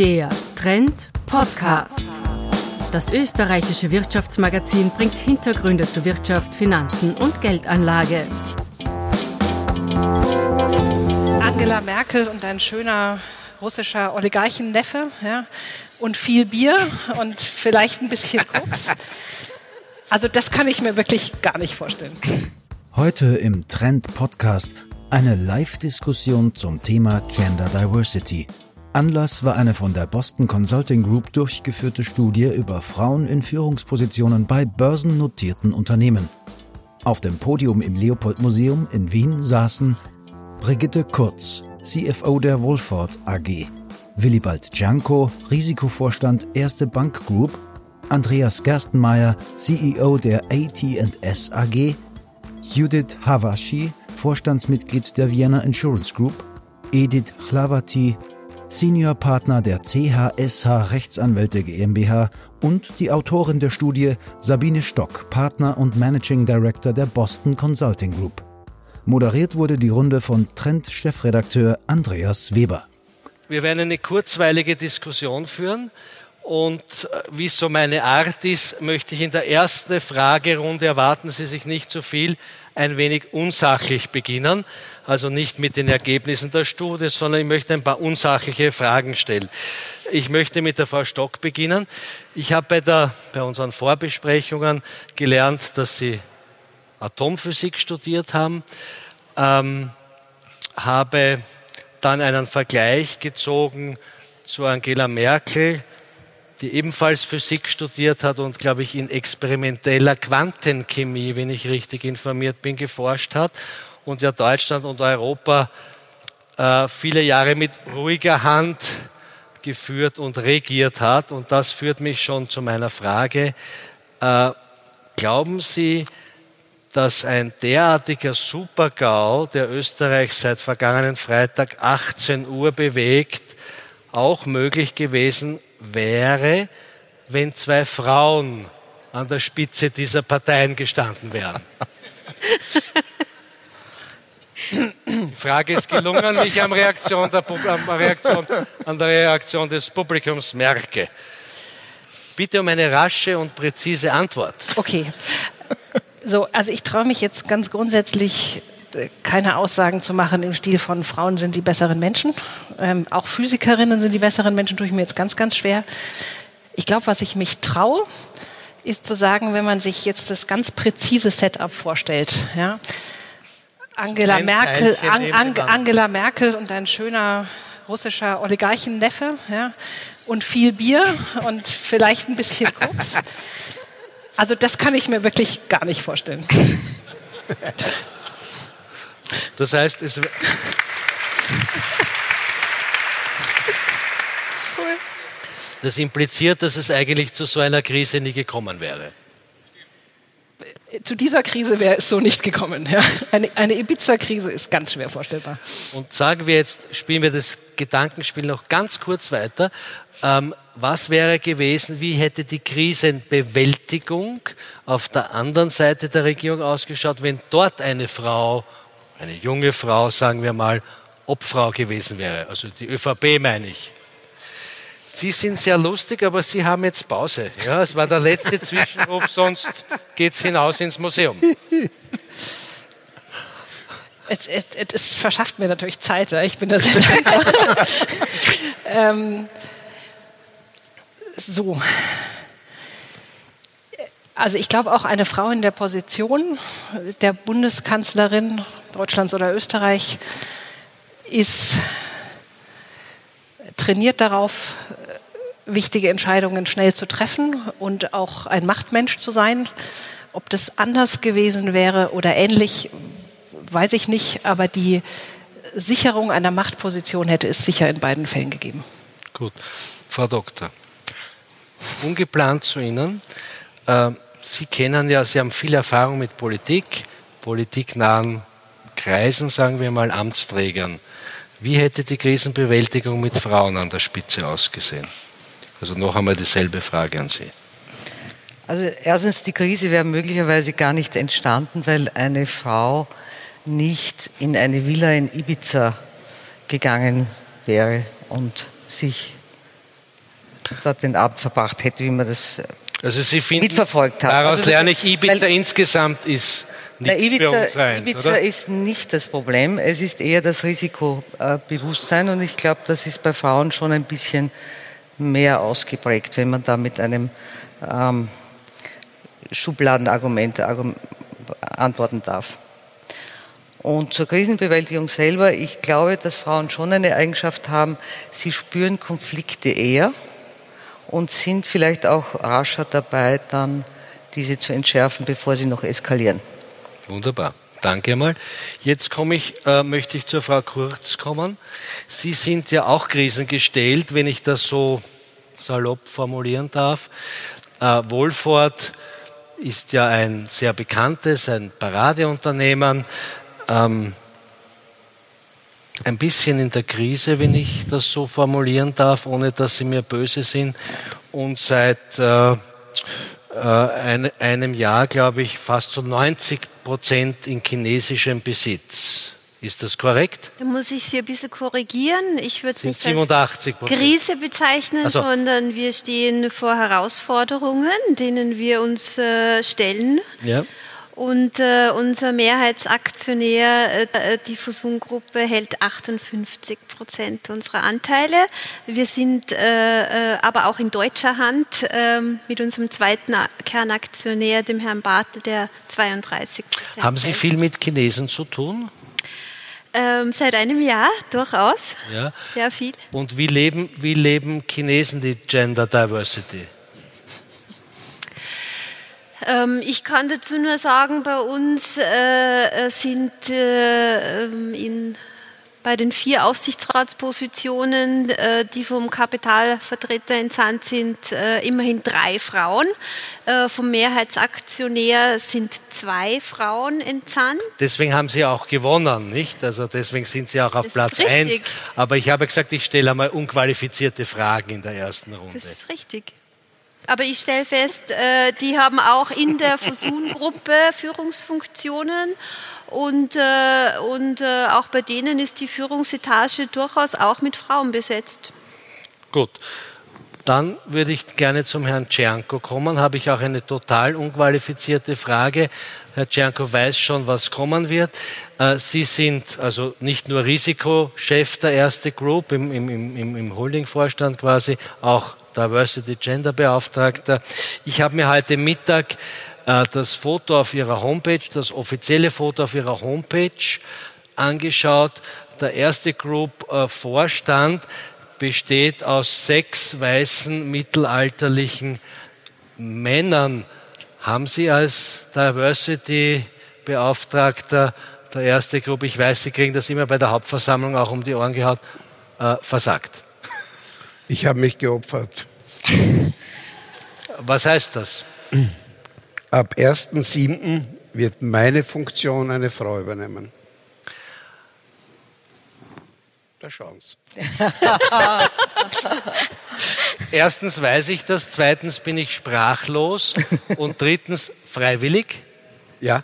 Der Trend Podcast. Das österreichische Wirtschaftsmagazin bringt Hintergründe zu Wirtschaft, Finanzen und Geldanlage. Angela Merkel und ein schöner russischer Oligarchenneffe ja, und viel Bier und vielleicht ein bisschen Koks. Also das kann ich mir wirklich gar nicht vorstellen. Heute im Trend Podcast eine Live-Diskussion zum Thema Gender Diversity. Anlass war eine von der Boston Consulting Group durchgeführte Studie über Frauen in Führungspositionen bei börsennotierten Unternehmen. Auf dem Podium im Leopold Museum in Wien saßen Brigitte Kurz, CFO der Wohlfahrt AG, Willibald Janko, Risikovorstand Erste Bank Group, Andreas Gerstenmeier, CEO der AT&S AG, Judith Havashi, Vorstandsmitglied der Vienna Insurance Group, Edith Chlaverty, Seniorpartner der CHSH Rechtsanwälte GmbH und die Autorin der Studie Sabine Stock, Partner und Managing Director der Boston Consulting Group. Moderiert wurde die Runde von Trend-Chefredakteur Andreas Weber. Wir werden eine kurzweilige Diskussion führen und äh, wie so meine Art ist, möchte ich in der ersten Fragerunde, erwarten Sie sich nicht zu so viel, ein wenig unsachlich beginnen. Also nicht mit den Ergebnissen der Studie, sondern ich möchte ein paar unsachliche Fragen stellen. Ich möchte mit der Frau Stock beginnen. Ich habe bei, der, bei unseren Vorbesprechungen gelernt, dass Sie Atomphysik studiert haben, ähm, habe dann einen Vergleich gezogen zu Angela Merkel, die ebenfalls Physik studiert hat und, glaube ich, in experimenteller Quantenchemie, wenn ich richtig informiert bin, geforscht hat und ja Deutschland und Europa äh, viele Jahre mit ruhiger Hand geführt und regiert hat. Und das führt mich schon zu meiner Frage. Äh, glauben Sie, dass ein derartiger Supergau, der Österreich seit vergangenen Freitag 18 Uhr bewegt, auch möglich gewesen wäre, wenn zwei Frauen an der Spitze dieser Parteien gestanden wären. Frage ist gelungen, wie ich am Reaktion der, am Reaktion, an der Reaktion des Publikums merke. Bitte um eine rasche und präzise Antwort. Okay. So, also ich traue mich jetzt ganz grundsätzlich äh, keine Aussagen zu machen im Stil von Frauen sind die besseren Menschen. Ähm, auch Physikerinnen sind die besseren Menschen, tue ich mir jetzt ganz, ganz schwer. Ich glaube, was ich mich traue, ist zu sagen, wenn man sich jetzt das ganz präzise Setup vorstellt, ja, Angela Merkel, An, An, Angela Merkel und ein schöner russischer Oligarchenneffe, ja, und viel Bier und vielleicht ein bisschen Koks. Also das kann ich mir wirklich gar nicht vorstellen. Das heißt, es. Das impliziert, dass es eigentlich zu so einer Krise nie gekommen wäre. Zu dieser Krise wäre es so nicht gekommen. Ja. Eine, eine Ibiza-Krise ist ganz schwer vorstellbar. Und sagen wir jetzt, spielen wir das Gedankenspiel noch ganz kurz weiter. Ähm, was wäre gewesen, wie hätte die Krisenbewältigung auf der anderen Seite der Regierung ausgeschaut, wenn dort eine Frau eine junge Frau, sagen wir mal, Obfrau gewesen wäre. Also die ÖVP meine ich. Sie sind sehr lustig, aber Sie haben jetzt Pause. Ja, es war der letzte Zwischenruf, sonst geht es hinaus ins Museum. Es, es, es, verschafft mir natürlich Zeit. Ich bin da sehr dankbar. ähm, so. Also ich glaube auch eine Frau in der Position der Bundeskanzlerin Deutschlands oder Österreich ist trainiert darauf, wichtige Entscheidungen schnell zu treffen und auch ein Machtmensch zu sein. Ob das anders gewesen wäre oder ähnlich, weiß ich nicht, aber die Sicherung einer Machtposition hätte es sicher in beiden Fällen gegeben. Gut. Frau Doktor, ungeplant zu Ihnen. Ähm, Sie kennen ja, Sie haben viel Erfahrung mit Politik, politiknahen Kreisen, sagen wir mal, Amtsträgern. Wie hätte die Krisenbewältigung mit Frauen an der Spitze ausgesehen? Also noch einmal dieselbe Frage an Sie. Also erstens, die Krise wäre möglicherweise gar nicht entstanden, weil eine Frau nicht in eine Villa in Ibiza gegangen wäre und sich dort den Abend verbracht hätte, wie man das also Sie finden, mitverfolgt hat. Daraus also lerne ich, Ibiza insgesamt ist nicht Ibiza, für uns rein, Ibiza oder? ist nicht das Problem, es ist eher das Risikobewusstsein und ich glaube, das ist bei Frauen schon ein bisschen mehr ausgeprägt, wenn man da mit einem ähm, Schubladenargument antworten darf. Und zur Krisenbewältigung selber, ich glaube, dass Frauen schon eine Eigenschaft haben, sie spüren Konflikte eher und sind vielleicht auch rascher dabei, dann diese zu entschärfen, bevor sie noch eskalieren. Wunderbar. Danke mal. Jetzt komme ich, äh, möchte ich zur Frau Kurz kommen. Sie sind ja auch krisengestellt, wenn ich das so salopp formulieren darf. Äh, Wohlfahrt ist ja ein sehr bekanntes, ein Paradeunternehmen. Ähm, ein bisschen in der Krise, wenn ich das so formulieren darf, ohne dass Sie mir böse sind. Und seit äh, äh, ein, einem Jahr, glaube ich, fast zu so 90 Prozent in chinesischem Besitz. Ist das korrekt? Da muss ich Sie ein bisschen korrigieren. Ich würde es nicht 87 als Krise bezeichnen, also. sondern wir stehen vor Herausforderungen, denen wir uns äh, stellen. Ja. Und äh, unser Mehrheitsaktionär, äh, die Fusun-Gruppe, hält 58 Prozent unserer Anteile. Wir sind äh, äh, aber auch in deutscher Hand ähm, mit unserem zweiten Kernaktionär, dem Herrn Bartel, der 32 Prozent. Haben Sie viel mit Chinesen zu tun? Ähm, seit einem Jahr durchaus. Ja. Sehr viel. Und wie leben, wie leben Chinesen die Gender Diversity? Ähm, ich kann dazu nur sagen, bei uns äh, äh sind äh, ähm, in, bei den vier Aufsichtsratspositionen, äh, die vom Kapitalvertreter entsandt sind, äh, immerhin drei Frauen. Äh, vom Mehrheitsaktionär sind zwei Frauen entsandt. Deswegen haben Sie auch gewonnen, nicht? Also deswegen sind Sie auch auf Platz eins. Aber ich habe gesagt, ich stelle einmal unqualifizierte Fragen in der ersten Runde. Das ist richtig. Aber ich stelle fest, äh, die haben auch in der Fusun-Gruppe Führungsfunktionen und, äh, und äh, auch bei denen ist die Führungsetage durchaus auch mit Frauen besetzt. Gut. Dann würde ich gerne zum Herrn Czernko kommen. Habe ich auch eine total unqualifizierte Frage. Herr Czernko weiß schon, was kommen wird. Sie sind also nicht nur Risikochef der erste Group im, im, im, im Holdingvorstand quasi, auch Diversity Gender Beauftragter. Ich habe mir heute Mittag äh, das Foto auf ihrer Homepage, das offizielle Foto auf ihrer Homepage angeschaut. Der erste Group äh, Vorstand besteht aus sechs weißen mittelalterlichen Männern. Haben Sie als Diversity Beauftragter der erste Group, ich weiß, Sie kriegen das immer bei der Hauptversammlung auch um die Ohren gehabt, äh, versagt? Ich habe mich geopfert. Was heißt das? Ab 1.7. wird meine Funktion eine Frau übernehmen. Da schauen Sie. Erstens weiß ich das, zweitens bin ich sprachlos und drittens freiwillig. Ja.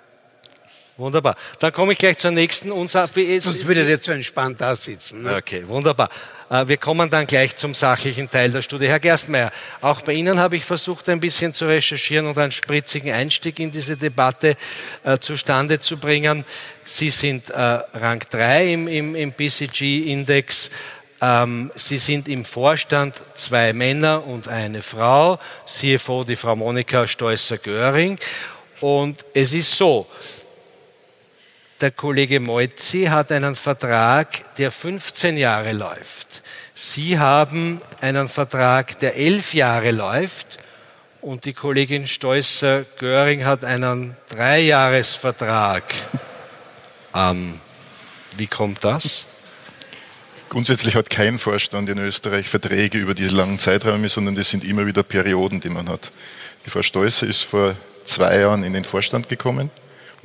Wunderbar. Dann komme ich gleich zur nächsten. Unser Sonst würde der zu entspannt da sitzen. Ne? Okay, wunderbar. Äh, wir kommen dann gleich zum sachlichen Teil der Studie. Herr Gerstmeier, auch bei Ihnen habe ich versucht, ein bisschen zu recherchieren und einen spritzigen Einstieg in diese Debatte äh, zustande zu bringen. Sie sind äh, Rang 3 im, im, im BCG-Index. Ähm, Sie sind im Vorstand zwei Männer und eine Frau, CFO die Frau Monika Steußer-Göring. Und es ist so, der Kollege Moizzi hat einen Vertrag, der 15 Jahre läuft. Sie haben einen Vertrag, der elf Jahre läuft. Und die Kollegin Steußer-Göring hat einen Dreijahresvertrag. Ähm, wie kommt das? Grundsätzlich hat kein Vorstand in Österreich Verträge über diese langen Zeiträume, sondern das sind immer wieder Perioden, die man hat. Die Frau Steußer ist vor zwei Jahren in den Vorstand gekommen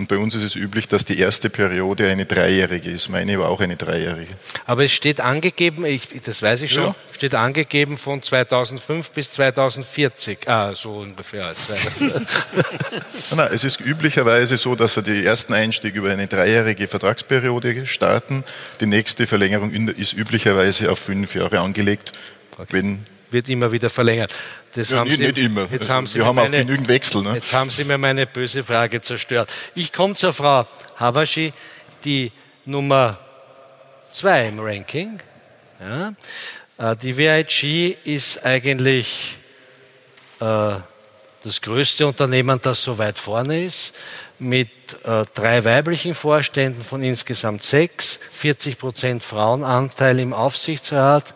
und bei uns ist es üblich, dass die erste Periode eine dreijährige ist. Meine war auch eine dreijährige. Aber es steht angegeben, ich, das weiß ich schon, ja. steht angegeben von 2005 bis 2040. Ah, so ungefähr. nein, es ist üblicherweise so, dass wir die ersten Einstieg über eine dreijährige Vertragsperiode starten. Die nächste Verlängerung ist üblicherweise auf fünf Jahre angelegt, okay. wenn wird immer wieder verlängert. Das ja, haben nicht, Sie, nicht immer. Jetzt haben Sie Wir haben meine, auch genügend Wechsel. Ne? Jetzt haben Sie mir meine böse Frage zerstört. Ich komme zur Frau Hawashi, die Nummer zwei im Ranking. Ja. Äh, die VIG ist eigentlich äh, das größte Unternehmen, das so weit vorne ist, mit äh, drei weiblichen Vorständen von insgesamt sechs, 40 Prozent Frauenanteil im Aufsichtsrat.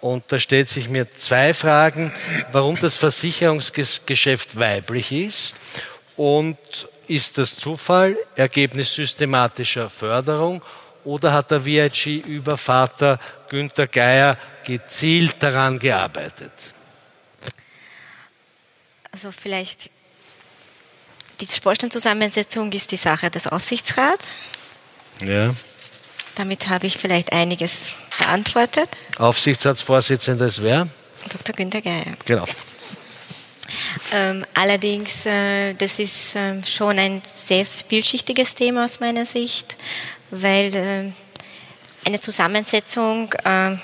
Und da stellt sich mir zwei Fragen, warum das Versicherungsgeschäft weiblich ist und ist das Zufall, Ergebnis systematischer Förderung oder hat der VIG über Vater Günther Geier gezielt daran gearbeitet? Also vielleicht die Vorstandszusammensetzung ist die Sache des Aufsichtsrats. Ja. Damit habe ich vielleicht einiges beantwortet. Aufsichtsratsvorsitzender ist wer? Dr. Günter Geier. Genau. Ähm, allerdings, äh, das ist äh, schon ein sehr vielschichtiges Thema aus meiner Sicht, weil äh, eine Zusammensetzung äh,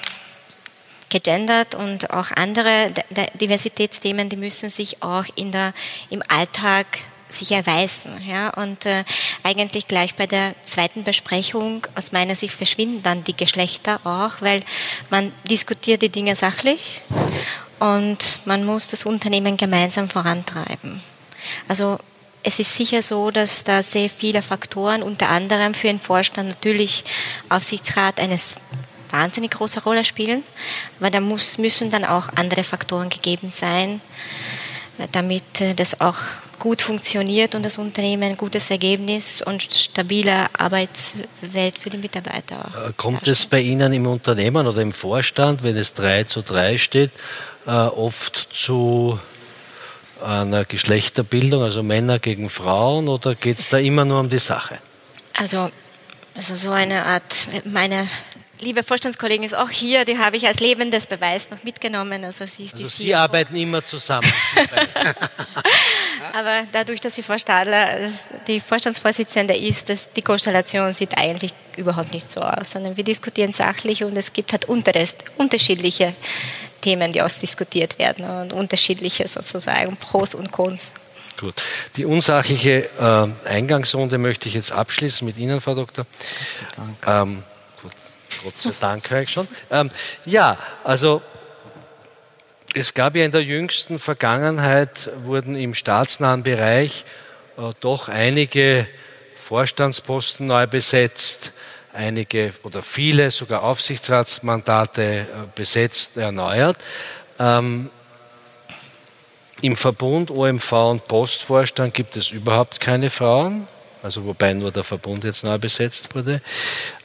gegendert und auch andere Diversitätsthemen, die müssen sich auch in der, im Alltag sich erweisen. Ja? Und äh, eigentlich gleich bei der zweiten Besprechung aus meiner Sicht verschwinden dann die Geschlechter auch, weil man diskutiert die Dinge sachlich und man muss das Unternehmen gemeinsam vorantreiben. Also es ist sicher so, dass da sehr viele Faktoren, unter anderem für den Vorstand natürlich Aufsichtsrat eines wahnsinnig große Rolle spielen, aber da muss, müssen dann auch andere Faktoren gegeben sein, damit äh, das auch gut funktioniert und das Unternehmen ein gutes Ergebnis und stabile Arbeitswelt für die Mitarbeiter auch. Äh, kommt es bei Ihnen im Unternehmen oder im Vorstand, wenn es 3 zu 3 steht, äh, oft zu einer Geschlechterbildung, also Männer gegen Frauen, oder geht es da immer nur um die Sache? Also, also so eine Art, meine liebe Vorstandskollegin ist auch hier, die habe ich als lebendes Beweis noch mitgenommen. Also sie, ist also die sie arbeiten immer zusammen. Aber dadurch, dass sie Frau Stadler die Vorstandsvorsitzende ist, dass die Konstellation sieht eigentlich überhaupt nicht so aus, sondern wir diskutieren sachlich und es gibt halt unterschiedliche Themen, die ausdiskutiert werden und unterschiedliche sozusagen Pros und Cons. Gut. Die unsachliche äh, Eingangsrunde möchte ich jetzt abschließen mit Ihnen, Frau Doktor. Ähm, Gott sei Dank höre ich schon. Ähm, ja, also es gab ja in der jüngsten Vergangenheit, wurden im staatsnahen Bereich äh, doch einige Vorstandsposten neu besetzt, einige oder viele sogar Aufsichtsratsmandate äh, besetzt, erneuert. Ähm, Im Verbund OMV und Postvorstand gibt es überhaupt keine Frauen, also wobei nur der Verbund jetzt neu besetzt wurde.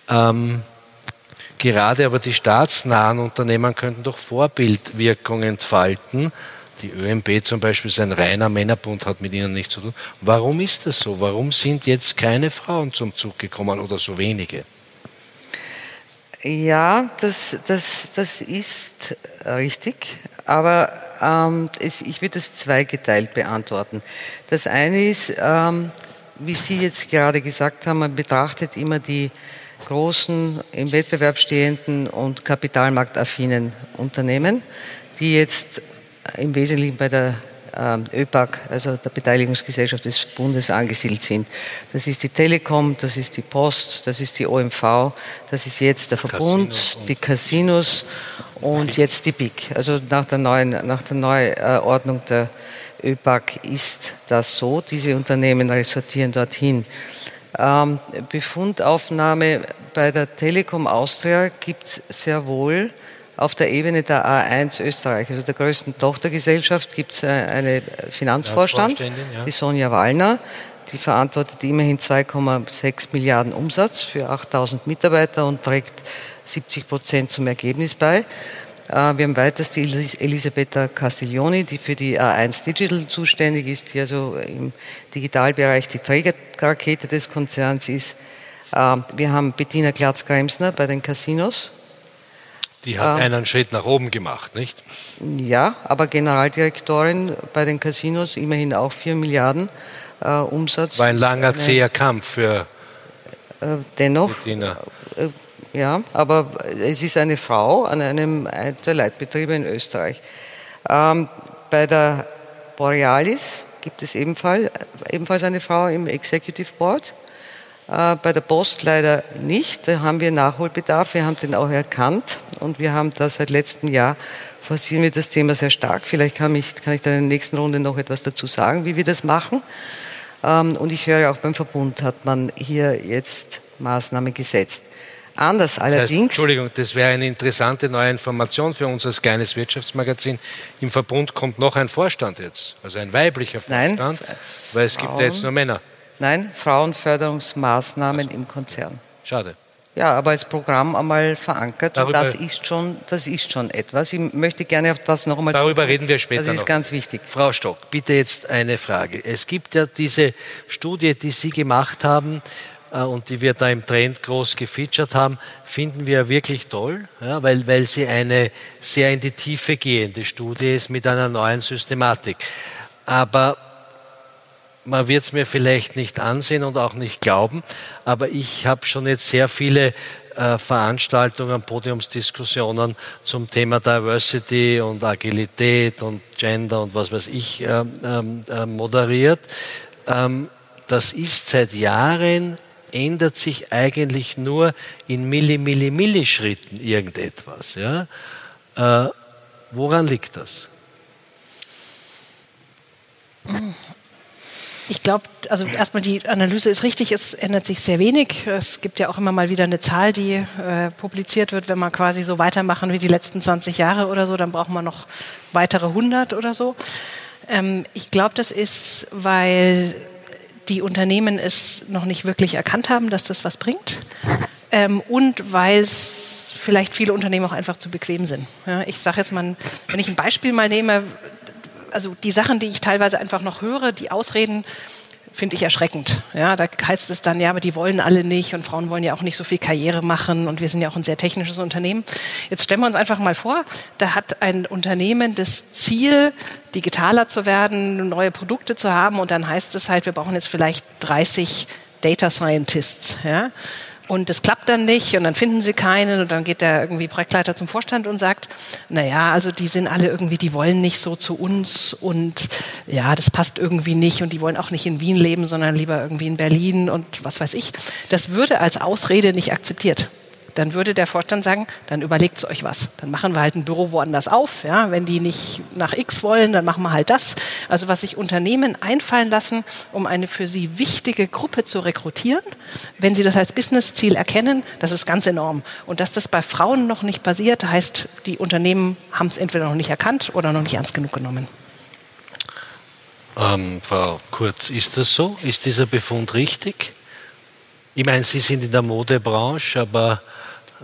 Ähm, Gerade aber die staatsnahen Unternehmen könnten doch Vorbildwirkung entfalten. Die ÖMB zum Beispiel ist ein reiner Männerbund, hat mit ihnen nichts zu tun. Warum ist das so? Warum sind jetzt keine Frauen zum Zug gekommen oder so wenige? Ja, das, das, das ist richtig, aber ähm, es, ich würde das zweigeteilt beantworten. Das eine ist, ähm, wie Sie jetzt gerade gesagt haben, man betrachtet immer die großen, im Wettbewerb stehenden und kapitalmarktaffinen Unternehmen, die jetzt im Wesentlichen bei der ähm, ÖPAC, also der Beteiligungsgesellschaft des Bundes, angesiedelt sind. Das ist die Telekom, das ist die Post, das ist die OMV, das ist jetzt der Verbund, Casino die Casinos und jetzt die BIC. Also nach der neuen, nach der Neuordnung der ÖPAC ist das so. Diese Unternehmen ressortieren dorthin. Ähm, Befundaufnahme bei der Telekom Austria gibt es sehr wohl auf der Ebene der A1 Österreich, also der größten Tochtergesellschaft, gibt es äh, eine Finanzvorstand, ja. die Sonja Wallner. Die verantwortet immerhin 2,6 Milliarden Umsatz für 8000 Mitarbeiter und trägt 70 Prozent zum Ergebnis bei. Äh, wir haben weiters die Elisabetta Castiglioni, die für die A1 Digital zuständig ist, die also im Digitalbereich die Trägerrakete des Konzerns ist. Ähm, wir haben Bettina Glatz-Kremsner bei den Casinos. Die hat ähm, einen Schritt nach oben gemacht, nicht? Ja, aber Generaldirektorin bei den Casinos, immerhin auch 4 Milliarden äh, Umsatz. War ein langer, zäher Kampf für äh, dennoch, Bettina. Äh, ja, aber es ist eine Frau an einem der Leitbetriebe in Österreich. Ähm, bei der Borealis gibt es ebenfalls, ebenfalls eine Frau im Executive Board. Äh, bei der Post leider nicht. Da haben wir Nachholbedarf. Wir haben den auch erkannt und wir haben da seit letztem Jahr forcieren wir das Thema sehr stark. Vielleicht kann ich, kann ich dann in der nächsten Runde noch etwas dazu sagen, wie wir das machen. Ähm, und ich höre auch beim Verbund hat man hier jetzt Maßnahmen gesetzt. Anders das allerdings. Heißt, Entschuldigung, das wäre eine interessante neue Information für uns als kleines Wirtschaftsmagazin. Im Verbund kommt noch ein Vorstand jetzt, also ein weiblicher Vorstand, Nein, weil es Frauen, gibt ja jetzt nur Männer. Nein, Frauenförderungsmaßnahmen also. im Konzern. Schade. Ja, aber als Programm einmal verankert. Darüber, und das ist schon, das ist schon etwas. Ich möchte gerne auf das noch einmal. Darüber reden wir später. Das ist noch. ganz wichtig. Frau Stock, bitte jetzt eine Frage. Es gibt ja diese Studie, die Sie gemacht haben und die wir da im Trend groß gefeatured haben, finden wir wirklich toll, ja, weil, weil sie eine sehr in die Tiefe gehende Studie ist mit einer neuen Systematik. Aber man wird es mir vielleicht nicht ansehen und auch nicht glauben, aber ich habe schon jetzt sehr viele äh, Veranstaltungen, Podiumsdiskussionen zum Thema Diversity und Agilität und Gender und was weiß ich äh, äh, moderiert. Ähm, das ist seit Jahren ändert sich eigentlich nur in Milli, Milli, Millischritten irgendetwas. Ja? Äh, woran liegt das? Ich glaube, also erstmal die Analyse ist richtig, es ändert sich sehr wenig. Es gibt ja auch immer mal wieder eine Zahl, die äh, publiziert wird, wenn wir quasi so weitermachen wie die letzten 20 Jahre oder so, dann brauchen wir noch weitere 100 oder so. Ähm, ich glaube, das ist, weil die Unternehmen es noch nicht wirklich erkannt haben, dass das was bringt ähm, und weil es vielleicht viele Unternehmen auch einfach zu bequem sind. Ja, ich sage jetzt mal, wenn ich ein Beispiel mal nehme, also die Sachen, die ich teilweise einfach noch höre, die Ausreden, finde ich erschreckend. Ja, da heißt es dann, ja, aber die wollen alle nicht und Frauen wollen ja auch nicht so viel Karriere machen und wir sind ja auch ein sehr technisches Unternehmen. Jetzt stellen wir uns einfach mal vor, da hat ein Unternehmen das Ziel, digitaler zu werden, neue Produkte zu haben und dann heißt es halt, wir brauchen jetzt vielleicht 30 Data Scientists. Ja? Und es klappt dann nicht und dann finden sie keinen und dann geht der irgendwie Projektleiter zum Vorstand und sagt, na ja, also die sind alle irgendwie, die wollen nicht so zu uns und ja, das passt irgendwie nicht und die wollen auch nicht in Wien leben, sondern lieber irgendwie in Berlin und was weiß ich. Das würde als Ausrede nicht akzeptiert dann würde der Vorstand sagen, dann überlegt euch was. Dann machen wir halt ein Büro woanders auf. Ja, wenn die nicht nach X wollen, dann machen wir halt das. Also was sich Unternehmen einfallen lassen, um eine für sie wichtige Gruppe zu rekrutieren, wenn sie das als Businessziel erkennen, das ist ganz enorm. Und dass das bei Frauen noch nicht passiert, heißt, die Unternehmen haben es entweder noch nicht erkannt oder noch nicht ernst genug genommen. Ähm, Frau Kurz, ist das so? Ist dieser Befund richtig? Ich meine, Sie sind in der Modebranche, aber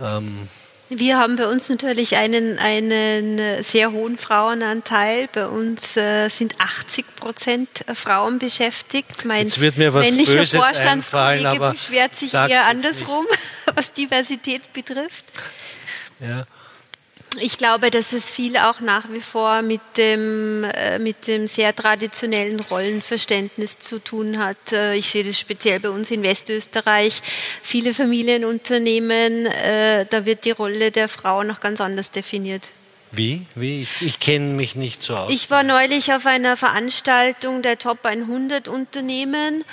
ähm wir haben bei uns natürlich einen, einen sehr hohen Frauenanteil. Bei uns äh, sind 80 Prozent Frauen beschäftigt. Mein Jetzt wird mir was männlicher Böses Vorstandskollege beschwert sich eher andersrum, was Diversität betrifft. Ja. Ich glaube, dass es viel auch nach wie vor mit dem, äh, mit dem sehr traditionellen Rollenverständnis zu tun hat. Äh, ich sehe das speziell bei uns in Westösterreich. Viele Familienunternehmen, äh, da wird die Rolle der Frau noch ganz anders definiert. Wie? Wie? Ich, ich kenne mich nicht so aus. Ich war neulich auf einer Veranstaltung der Top 100 Unternehmen,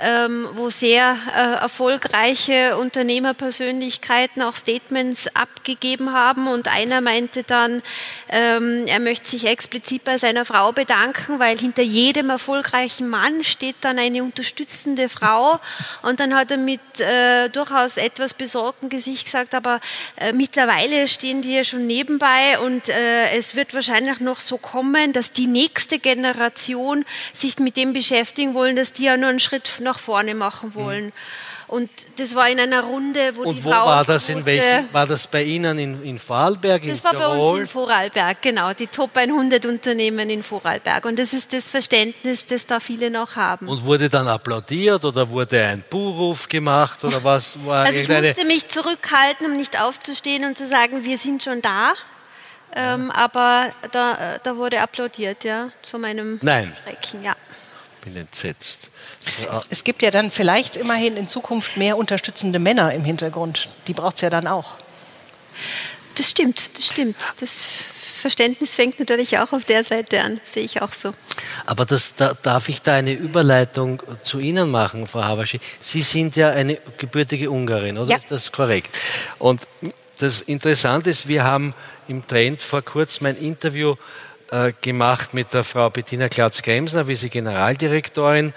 ähm, wo sehr äh, erfolgreiche Unternehmerpersönlichkeiten auch Statements abgegeben haben. Und einer meinte dann, ähm, er möchte sich explizit bei seiner Frau bedanken, weil hinter jedem erfolgreichen Mann steht dann eine unterstützende Frau. Und dann hat er mit äh, durchaus etwas besorgtem Gesicht gesagt, aber äh, mittlerweile stehen die ja schon nebenbei und und äh, es wird wahrscheinlich noch so kommen, dass die nächste Generation sich mit dem beschäftigen wollen, dass die ja nur einen Schritt nach vorne machen wollen. Mhm. Und das war in einer Runde, wo und die wo Frau war das in welchen, war das bei Ihnen in, in Vorarlberg? Das war Tirol? bei uns in Vorarlberg, genau, die Top 100 Unternehmen in Vorarlberg. Und das ist das Verständnis, das da viele noch haben. Und wurde dann applaudiert oder wurde ein Buhruf gemacht oder was war Also ich musste mich zurückhalten, um nicht aufzustehen und zu sagen, wir sind schon da. Ähm, aber da, da wurde applaudiert, ja, zu meinem Nein. Schrecken, ja. bin entsetzt. Es, es gibt ja dann vielleicht immerhin in Zukunft mehr unterstützende Männer im Hintergrund. Die braucht es ja dann auch. Das stimmt, das stimmt. Das Verständnis fängt natürlich auch auf der Seite an, sehe ich auch so. Aber das, da, darf ich da eine Überleitung zu Ihnen machen, Frau Havaschi? Sie sind ja eine gebürtige Ungarin, oder? Ja. Ist das korrekt? Und das Interessante ist, wir haben im Trend vor kurzem ein Interview äh, gemacht mit der Frau Bettina Klatz-Gremsner, wie sie Generaldirektorin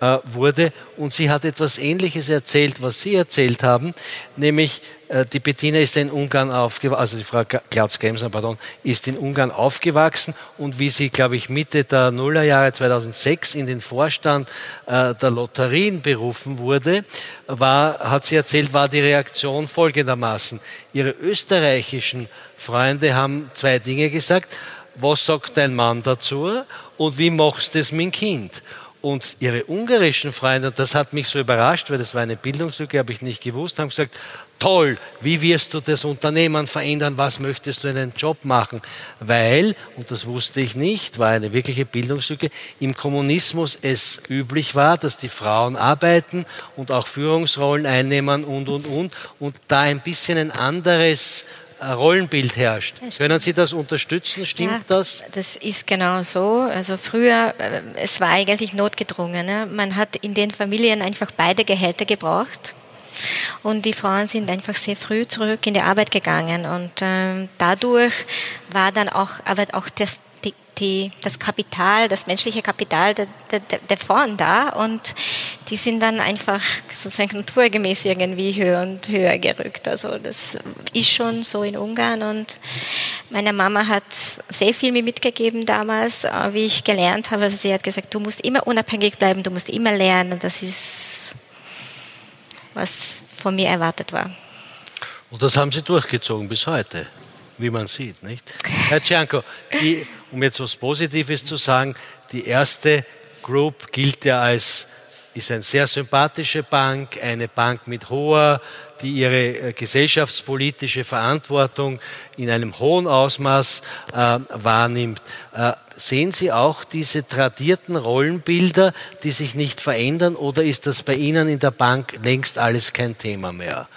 äh, wurde. Und sie hat etwas Ähnliches erzählt, was Sie erzählt haben, nämlich äh, die Bettina ist in Ungarn aufgewachsen, also die Frau Klatz-Gremsner, pardon, ist in Ungarn aufgewachsen und wie sie, glaube ich, Mitte der Nullerjahre 2006 in den Vorstand äh, der Lotterien berufen wurde, war, hat sie erzählt, war die Reaktion folgendermaßen. Ihre österreichischen Freunde haben zwei Dinge gesagt. Was sagt dein Mann dazu? Und wie machst du es mit dem Kind? Und ihre ungarischen Freunde, und das hat mich so überrascht, weil das war eine Bildungslücke, habe ich nicht gewusst, haben gesagt, toll, wie wirst du das Unternehmen verändern, was möchtest du in deinem Job machen? Weil, und das wusste ich nicht, war eine wirkliche Bildungslücke, im Kommunismus es üblich war, dass die Frauen arbeiten und auch Führungsrollen einnehmen und, und, und, und da ein bisschen ein anderes Rollenbild herrscht. Können Sie das unterstützen? Stimmt ja, das? Das ist genau so. Also früher, äh, es war eigentlich notgedrungen. Ne? Man hat in den Familien einfach beide Gehälter gebraucht. Und die Frauen sind einfach sehr früh zurück in die Arbeit gegangen. Und ähm, dadurch war dann auch, aber auch das die, das Kapital, das menschliche Kapital der, der, der Frauen da und die sind dann einfach sozusagen naturgemäß irgendwie höher und höher gerückt. Also das ist schon so in Ungarn und meine Mama hat sehr viel mir mitgegeben damals, äh, wie ich gelernt habe. Sie hat gesagt, du musst immer unabhängig bleiben, du musst immer lernen. Das ist, was von mir erwartet war. Und das haben Sie durchgezogen bis heute, wie man sieht, nicht? Herr Cianco, um jetzt was Positives zu sagen, die erste Group gilt ja als, ist eine sehr sympathische Bank, eine Bank mit hoher, die ihre äh, gesellschaftspolitische Verantwortung in einem hohen Ausmaß äh, wahrnimmt. Äh, sehen Sie auch diese tradierten Rollenbilder, die sich nicht verändern, oder ist das bei Ihnen in der Bank längst alles kein Thema mehr?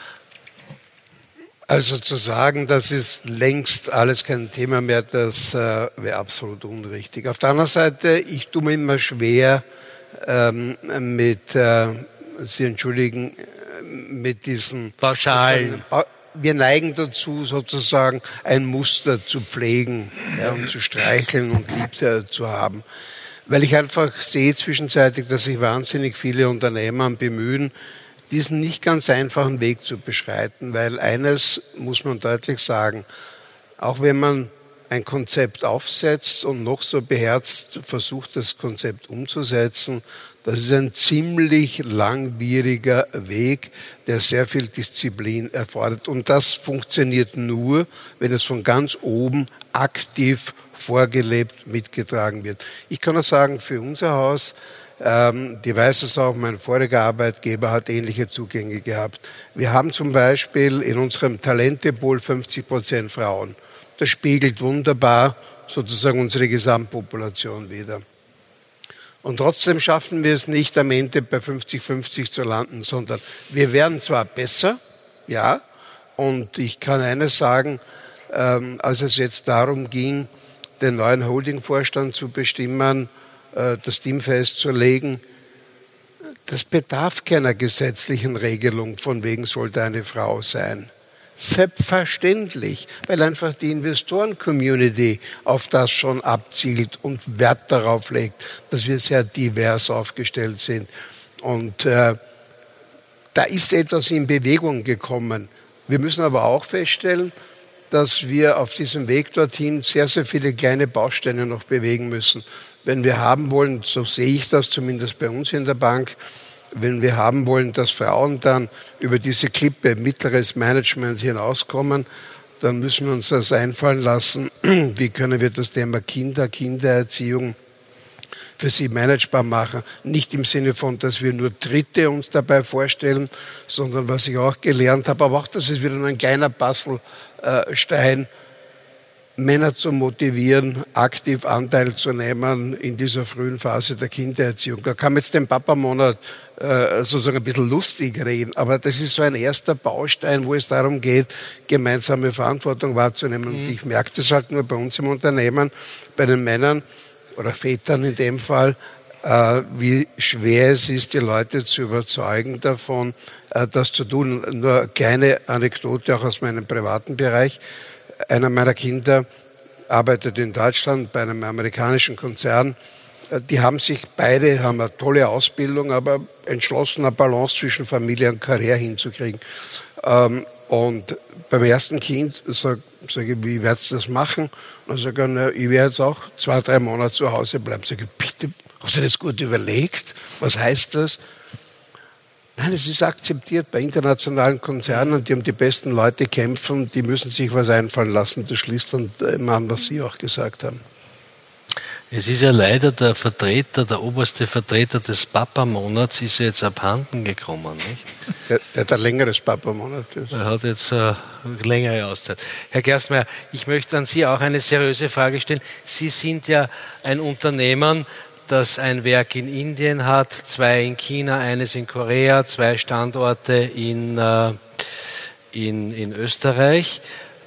Also zu sagen, das ist längst alles kein Thema mehr, das äh, wäre absolut unrichtig. Auf der anderen Seite, ich tue mir immer schwer ähm, mit, äh, Sie entschuldigen, äh, mit diesen Pauschalen. Wir neigen dazu, sozusagen ein Muster zu pflegen ja, und zu streicheln und lieb äh, zu haben. Weil ich einfach sehe zwischenzeitlich, dass sich wahnsinnig viele Unternehmer bemühen, diesen nicht ganz einfachen Weg zu beschreiten, weil eines muss man deutlich sagen, auch wenn man ein Konzept aufsetzt und noch so beherzt versucht, das Konzept umzusetzen, das ist ein ziemlich langwieriger Weg, der sehr viel Disziplin erfordert. Und das funktioniert nur, wenn es von ganz oben aktiv vorgelebt mitgetragen wird. Ich kann nur sagen, für unser Haus, ähm, die weiß es auch, mein voriger Arbeitgeber hat ähnliche Zugänge gehabt. Wir haben zum Beispiel in unserem Talentepol 50 Prozent Frauen. Das spiegelt wunderbar sozusagen unsere Gesamtpopulation wieder. Und trotzdem schaffen wir es nicht am Ende bei 50-50 zu landen, sondern wir werden zwar besser, ja, und ich kann eines sagen, ähm, als es jetzt darum ging, den neuen Holdingvorstand zu bestimmen, äh, das Team festzulegen, das bedarf keiner gesetzlichen Regelung, von wegen sollte eine Frau sein. Selbstverständlich, weil einfach die Investoren-Community auf das schon abzielt und Wert darauf legt, dass wir sehr divers aufgestellt sind. Und äh, da ist etwas in Bewegung gekommen. Wir müssen aber auch feststellen, dass wir auf diesem Weg dorthin sehr, sehr viele kleine Bausteine noch bewegen müssen. Wenn wir haben wollen, so sehe ich das zumindest bei uns in der Bank, wenn wir haben wollen, dass Frauen dann über diese Klippe mittleres Management hinauskommen, dann müssen wir uns das einfallen lassen. Wie können wir das Thema Kinder, Kindererziehung für sie managebar machen? Nicht im Sinne von, dass wir nur Dritte uns dabei vorstellen, sondern was ich auch gelernt habe, aber auch das ist wieder nur ein kleiner Bastelstein, Männer zu motivieren, aktiv Anteil zu nehmen in dieser frühen Phase der Kindererziehung. Da kann man jetzt den Papamonat äh, sozusagen ein bisschen lustig reden, aber das ist so ein erster Baustein, wo es darum geht, gemeinsame Verantwortung wahrzunehmen. Mhm. Und ich merke das halt nur bei uns im Unternehmen, bei den Männern oder Vätern in dem Fall, äh, wie schwer es ist, die Leute zu überzeugen davon, äh, das zu tun. Nur kleine Anekdote auch aus meinem privaten Bereich einer meiner Kinder arbeitet in Deutschland bei einem amerikanischen Konzern. Die haben sich beide, haben eine tolle Ausbildung, aber entschlossen, eine Balance zwischen Familie und Karriere hinzukriegen. Ähm, und beim ersten Kind sage sag ich, wie werdest du das machen? Und dann sage ich, ich werde jetzt auch zwei, drei Monate zu Hause bleiben. Sage ich, bitte, hast du das gut überlegt? Was heißt das? Nein, es ist akzeptiert bei internationalen Konzernen, die um die besten Leute kämpfen, die müssen sich was einfallen lassen. Das schließt dann immer an, was Sie auch gesagt haben. Es ist ja leider der Vertreter, der oberste Vertreter des Papa-Monats ist ja jetzt abhanden gekommen, nicht? Der, der hat ein längeres Papa-Monat. Er hat jetzt äh, längere Auszeit. Herr Gerstmeier, ich möchte an Sie auch eine seriöse Frage stellen. Sie sind ja ein Unternehmen, das ein Werk in Indien hat, zwei in China, eines in Korea, zwei Standorte in, äh, in, in Österreich.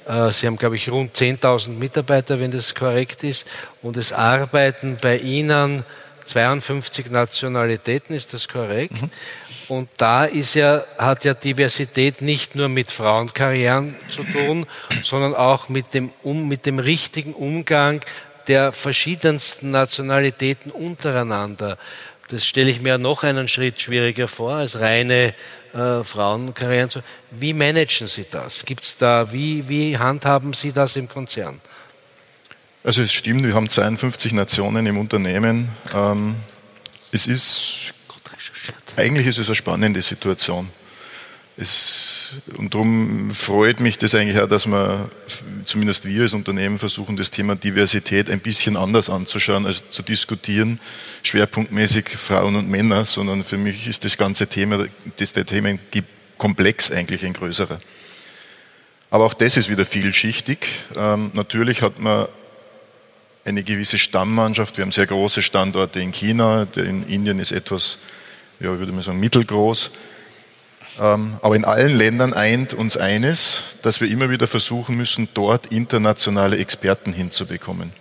Äh, Sie haben, glaube ich, rund 10.000 Mitarbeiter, wenn das korrekt ist. Und es arbeiten bei Ihnen 52 Nationalitäten, ist das korrekt? Mhm. Und da ist ja, hat ja Diversität nicht nur mit Frauenkarrieren zu tun, sondern auch mit dem, um, mit dem richtigen Umgang der verschiedensten Nationalitäten untereinander. Das stelle ich mir noch einen Schritt schwieriger vor als reine äh, Frauenkarrieren. Wie managen Sie das? Gibt's da, wie, wie handhaben Sie das im Konzern? Also es stimmt, wir haben 52 Nationen im Unternehmen. Ähm, es ist, eigentlich ist es eine spannende Situation. Es, und darum freut mich das eigentlich auch, dass wir, zumindest wir als Unternehmen versuchen, das Thema Diversität ein bisschen anders anzuschauen, als zu diskutieren, schwerpunktmäßig Frauen und Männer, sondern für mich ist das ganze Thema, das der Themenkomplex eigentlich ein größerer. Aber auch das ist wieder vielschichtig. Ähm, natürlich hat man eine gewisse Stammmannschaft. Wir haben sehr große Standorte in China, in Indien ist etwas, ja, würde man sagen, mittelgroß. Ähm, aber in allen Ländern eint uns eines, dass wir immer wieder versuchen müssen, dort internationale Experten hinzubekommen.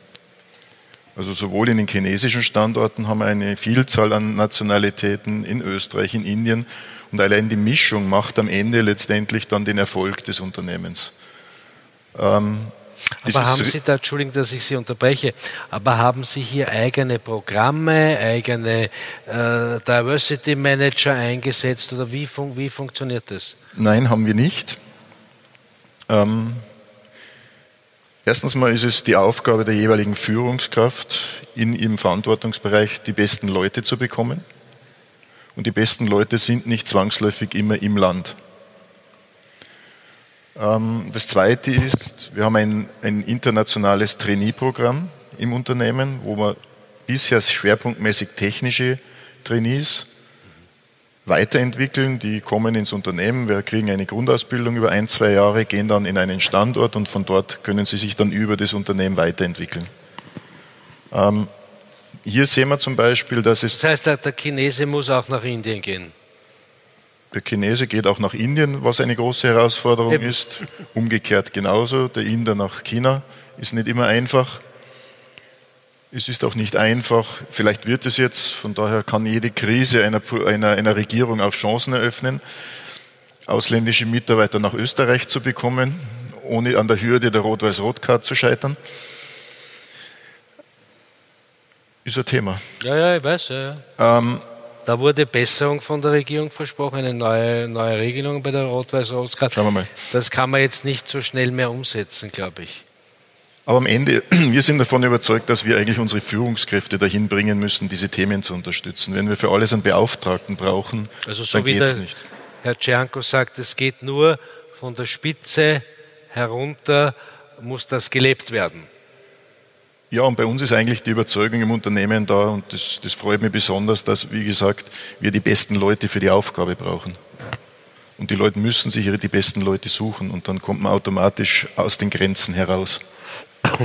Also sowohl in den chinesischen Standorten haben wir eine Vielzahl an Nationalitäten, in Österreich, in Indien. Und allein die Mischung macht am Ende letztendlich dann den Erfolg des Unternehmens. Ähm, aber haben Sie da, Entschuldigung, dass ich Sie unterbreche, aber haben Sie hier eigene Programme, eigene äh, Diversity Manager eingesetzt oder wie, fun wie funktioniert das? Nein, haben wir nicht. Ähm, erstens mal ist es die Aufgabe der jeweiligen Führungskraft, in ihrem Verantwortungsbereich die besten Leute zu bekommen. Und die besten Leute sind nicht zwangsläufig immer im Land. Ähm, das Zweite ist, wir haben ein, ein internationales Trainee-Programm im Unternehmen, wo wir bisher schwerpunktmäßig technische Trainees weiterentwickeln. Die kommen ins Unternehmen, wir kriegen eine Grundausbildung über ein, zwei Jahre, gehen dann in einen Standort und von dort können sie sich dann über das Unternehmen weiterentwickeln. Ähm, hier sehen wir zum Beispiel, dass es. Das heißt, der, der Chinese muss auch nach Indien gehen. Der Chinese geht auch nach Indien, was eine große Herausforderung Eben. ist. Umgekehrt genauso. Der Inder nach China ist nicht immer einfach. Es ist auch nicht einfach. Vielleicht wird es jetzt. Von daher kann jede Krise einer, einer, einer Regierung auch Chancen eröffnen, ausländische Mitarbeiter nach Österreich zu bekommen, ohne an der Hürde der Rot-Weiß-Rot-Card zu scheitern. Ist ein Thema. Ja, ja, ich weiß. Ja, ja. Ähm, da wurde Besserung von der Regierung versprochen, eine neue, neue Regelung bei der Rot-Weiß-Rot-Karte. Schauen wir mal. Das kann man jetzt nicht so schnell mehr umsetzen, glaube ich. Aber am Ende, wir sind davon überzeugt, dass wir eigentlich unsere Führungskräfte dahin bringen müssen, diese Themen zu unterstützen. Wenn wir für alles einen Beauftragten brauchen, also so dann geht es nicht. Herr Czernko sagt, es geht nur von der Spitze herunter, muss das gelebt werden. Ja, und bei uns ist eigentlich die Überzeugung im Unternehmen da, und das, das freut mich besonders, dass, wie gesagt, wir die besten Leute für die Aufgabe brauchen. Und die Leute müssen sich ihre, die besten Leute suchen und dann kommt man automatisch aus den Grenzen heraus.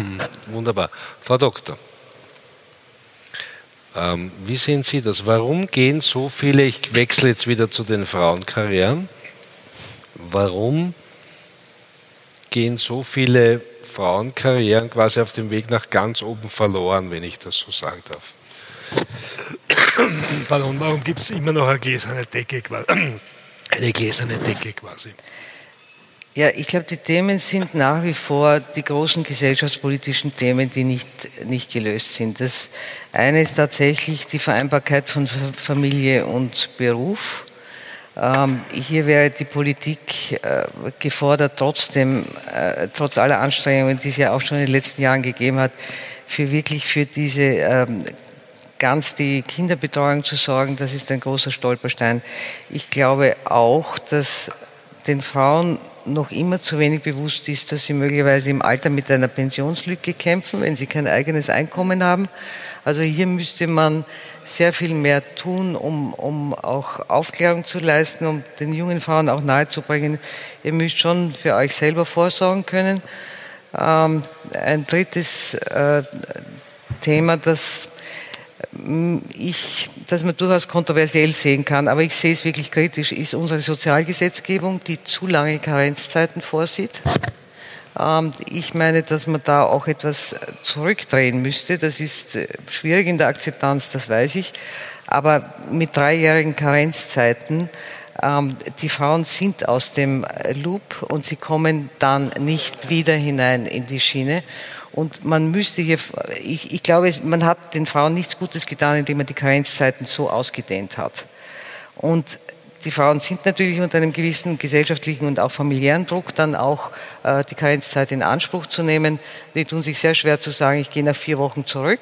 Wunderbar. Frau Doktor, ähm, wie sehen Sie das? Warum gehen so viele, ich wechsle jetzt wieder zu den Frauenkarrieren, warum gehen so viele Frauenkarrieren quasi auf dem Weg nach ganz oben verloren, wenn ich das so sagen darf? Warum, warum gibt es immer noch eine gläserne Decke quasi? Eine gläserne Decke quasi. Ja, ich glaube, die Themen sind nach wie vor die großen gesellschaftspolitischen Themen, die nicht, nicht gelöst sind. Das eine ist tatsächlich die Vereinbarkeit von Familie und Beruf. Ähm, hier wäre die Politik äh, gefordert, trotzdem, äh, trotz aller Anstrengungen, die es ja auch schon in den letzten Jahren gegeben hat, für wirklich für diese ähm, ganz die Kinderbetreuung zu sorgen. Das ist ein großer Stolperstein. Ich glaube auch, dass den Frauen noch immer zu wenig bewusst ist, dass sie möglicherweise im Alter mit einer Pensionslücke kämpfen, wenn sie kein eigenes Einkommen haben. Also hier müsste man sehr viel mehr tun, um, um auch Aufklärung zu leisten, um den jungen Frauen auch nahezubringen, ihr müsst schon für euch selber vorsorgen können. Ähm, ein drittes äh, Thema, das ich, dass man durchaus kontroversiell sehen kann, aber ich sehe es wirklich kritisch, ist unsere Sozialgesetzgebung, die zu lange Karenzzeiten vorsieht. Ähm, ich meine, dass man da auch etwas zurückdrehen müsste. Das ist äh, schwierig in der Akzeptanz, das weiß ich. Aber mit dreijährigen Karenzzeiten, ähm, die Frauen sind aus dem Loop und sie kommen dann nicht wieder hinein in die Schiene. Und man müsste hier, ich, ich glaube, man hat den Frauen nichts Gutes getan, indem man die Karenzzeiten so ausgedehnt hat. Und die Frauen sind natürlich unter einem gewissen gesellschaftlichen und auch familiären Druck, dann auch äh, die Karenzzeit in Anspruch zu nehmen. Die tun sich sehr schwer zu sagen, ich gehe nach vier Wochen zurück,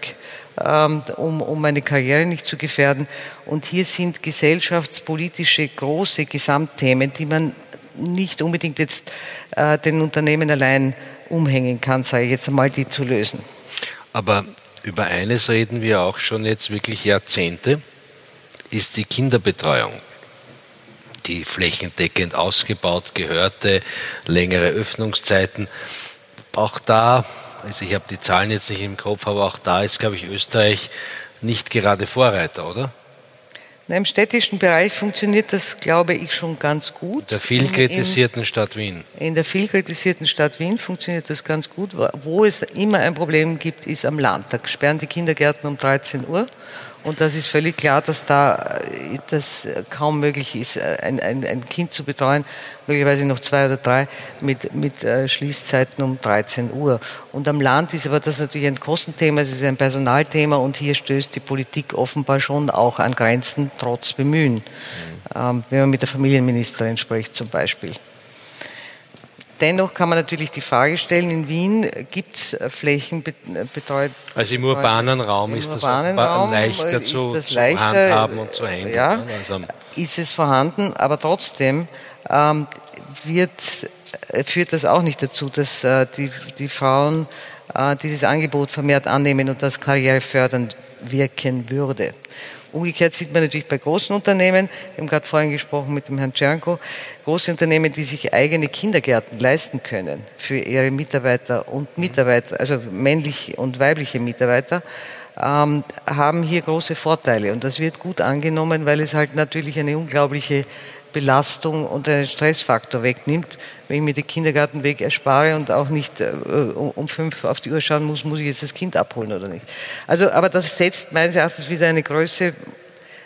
ähm, um, um meine Karriere nicht zu gefährden. Und hier sind gesellschaftspolitische große Gesamtthemen, die man nicht unbedingt jetzt äh, den Unternehmen allein umhängen kann, sage ich jetzt einmal, die zu lösen. Aber über eines reden wir auch schon jetzt wirklich Jahrzehnte, ist die Kinderbetreuung. Die flächendeckend ausgebaut gehörte, längere Öffnungszeiten. Auch da, also ich habe die Zahlen jetzt nicht im Kopf, aber auch da ist, glaube ich, Österreich nicht gerade Vorreiter, oder? Im städtischen Bereich funktioniert das, glaube ich, schon ganz gut. In der viel kritisierten Stadt Wien. In der viel kritisierten Stadt Wien funktioniert das ganz gut. Wo es immer ein Problem gibt, ist am Land. Da sperren die Kindergärten um 13 Uhr und das ist völlig klar, dass da äh, das kaum möglich ist, äh, ein, ein, ein Kind zu betreuen, möglicherweise noch zwei oder drei, mit, mit äh, Schließzeiten um 13 Uhr. Und am Land ist aber das natürlich ein Kostenthema, es ist ein Personalthema und hier stößt die Politik offenbar schon auch an Grenzen, trotz Bemühen. Mhm. Ähm, wenn man mit der Familienministerin spricht zum Beispiel. Dennoch kann man natürlich die Frage stellen, in Wien gibt es äh, Flächen äh, betreut. Also im urbanen Raum im ist urbanen das Raum leichter zu, das zu leichter, handhaben und zu handeln. Ja, ne? also, ist es vorhanden, aber trotzdem ähm, wird, äh, führt das auch nicht dazu, dass äh, die, die Frauen äh, dieses Angebot vermehrt annehmen und das karrierefördernd wirken würde. Umgekehrt sieht man natürlich bei großen Unternehmen, wir haben gerade vorhin gesprochen mit dem Herrn Czernko, große Unternehmen, die sich eigene Kindergärten leisten können für ihre Mitarbeiter und Mitarbeiter, also männliche und weibliche Mitarbeiter, ähm, haben hier große Vorteile. Und das wird gut angenommen, weil es halt natürlich eine unglaubliche Belastung und einen Stressfaktor wegnimmt. Wenn ich mir den Kindergartenweg erspare und auch nicht äh, um fünf auf die Uhr schauen muss, muss ich jetzt das Kind abholen oder nicht. Also, aber das setzt meines Erachtens wieder eine Größe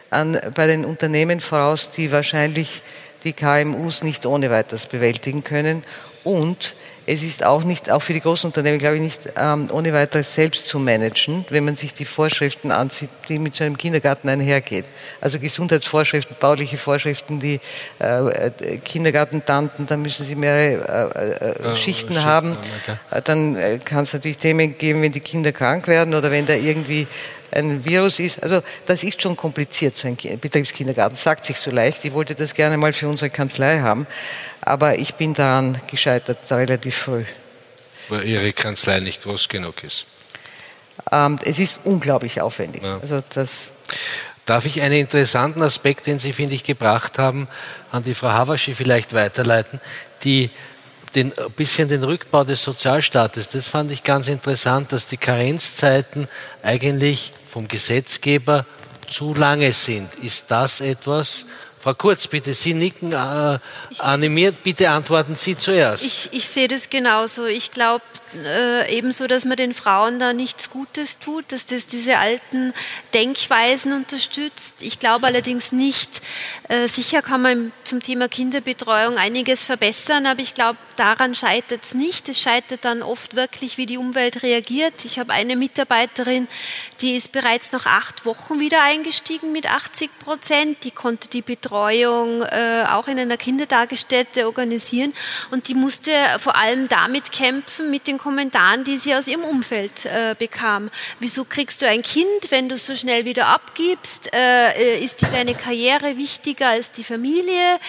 an, bei den Unternehmen voraus, die wahrscheinlich die KMUs nicht ohne weiteres bewältigen können und es ist auch nicht, auch für die großen Unternehmen, glaube ich, nicht ähm, ohne weiteres selbst zu managen, wenn man sich die Vorschriften ansieht, die mit so einem Kindergarten einhergehen. Also Gesundheitsvorschriften, bauliche Vorschriften, die äh, äh Kindergartentanten, da müssen sie mehrere äh, äh, Schichten, Schichten haben. Okay. Äh, dann äh, kann es natürlich Themen geben, wenn die Kinder krank werden oder wenn da irgendwie ein Virus ist. Also das ist schon kompliziert, so ein Betriebskindergarten. Sagt sich so leicht. Ich wollte das gerne mal für unsere Kanzlei haben, aber ich bin daran gescheitert relativ früh. Weil Ihre Kanzlei nicht groß genug ist. Ähm, es ist unglaublich aufwendig. Ja. Also das Darf ich einen interessanten Aspekt, den Sie, finde ich, gebracht haben, an die Frau Havaschi vielleicht weiterleiten? Die den, ein bisschen den Rückbau des Sozialstaates. Das fand ich ganz interessant, dass die Karenzzeiten eigentlich vom Gesetzgeber zu lange sind. Ist das etwas, Frau Kurz, bitte, Sie nicken äh, animiert, bitte antworten Sie zuerst. Ich, ich sehe das genauso. Ich glaube äh, ebenso, dass man den Frauen da nichts Gutes tut, dass das diese alten Denkweisen unterstützt. Ich glaube allerdings nicht, äh, sicher kann man zum Thema Kinderbetreuung einiges verbessern, aber ich glaube, daran scheitert es nicht. Es scheitert dann oft wirklich, wie die Umwelt reagiert. Ich habe eine Mitarbeiterin, die ist bereits nach acht Wochen wieder eingestiegen mit 80 Prozent. Die konnte die Betreuung Betreuung äh, auch in einer Kindertagesstätte organisieren. Und die musste vor allem damit kämpfen, mit den Kommentaren, die sie aus ihrem Umfeld äh, bekam. Wieso kriegst du ein Kind, wenn du so schnell wieder abgibst? Äh, äh ist dir deine Karriere wichtiger als die Familie?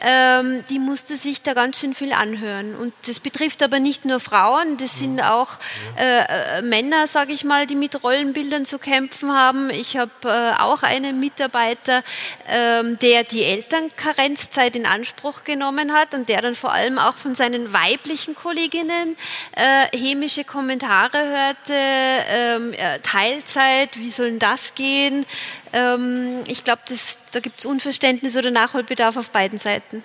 Ähm, die musste sich da ganz schön viel anhören. Und das betrifft aber nicht nur Frauen, das sind auch äh, äh Männer, sage ich mal, die mit Rollenbildern zu kämpfen haben. Ich habe äh, auch einen Mitarbeiter, ähm, der die Elternkarenzzeit in Anspruch genommen hat und der dann vor allem auch von seinen weiblichen Kolleginnen äh, hämische Kommentare hörte, ähm, äh, Teilzeit, wie soll denn das gehen? Ähm, ich glaube, da gibt es Unverständnis oder Nachholbedarf auf beiden Seiten.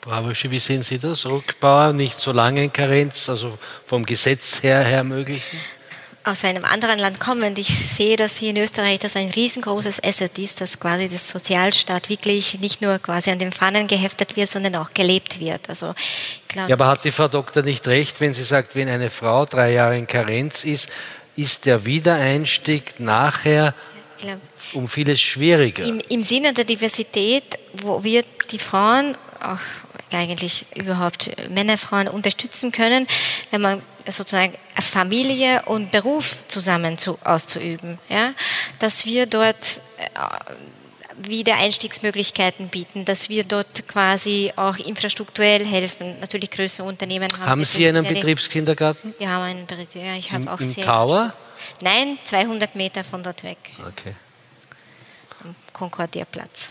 Bravoshi, wie sehen Sie das? Rückbauer, nicht so lange in Karenz, also vom Gesetz her her möglichen? Aus einem anderen Land kommend, ich sehe, dass hier in Österreich das ein riesengroßes Asset ist, dass quasi das Sozialstaat wirklich nicht nur quasi an den Pfannen geheftet wird, sondern auch gelebt wird. Also, glaub, ja, aber hat die Frau Doktor nicht recht, wenn sie sagt, wenn eine Frau drei Jahre in Karenz ist, ist der Wiedereinstieg nachher glaub, um vieles schwieriger? Im, Im Sinne der Diversität, wo wir die Frauen auch eigentlich überhaupt Männer, Frauen unterstützen können, wenn man sozusagen Familie und Beruf zusammen zu, auszuüben, ja, dass wir dort äh, wieder Einstiegsmöglichkeiten bieten, dass wir dort quasi auch infrastrukturell helfen. Natürlich größere Unternehmen haben. Haben Sie einen Betriebskindergarten? Wir haben einen Betrieb, ja, ich habe auch Im sehr. Tower? Nein, 200 Meter von dort weg. Okay. Am Concordia-Platz.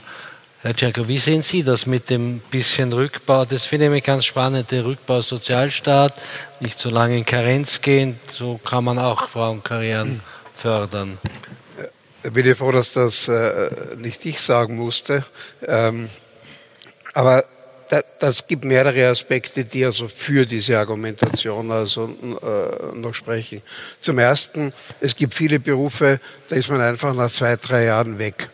Herr Czerko, wie sehen Sie das mit dem bisschen Rückbau? Das finde ich mir ganz spannend, der Rückbau Sozialstaat, nicht so lange in Karenz gehen, so kann man auch Frauenkarrieren fördern. Da bin ich froh, dass das äh, nicht ich sagen musste. Ähm, aber da, das gibt mehrere Aspekte, die also für diese Argumentation also äh, noch sprechen. Zum ersten, es gibt viele Berufe, da ist man einfach nach zwei, drei Jahren weg,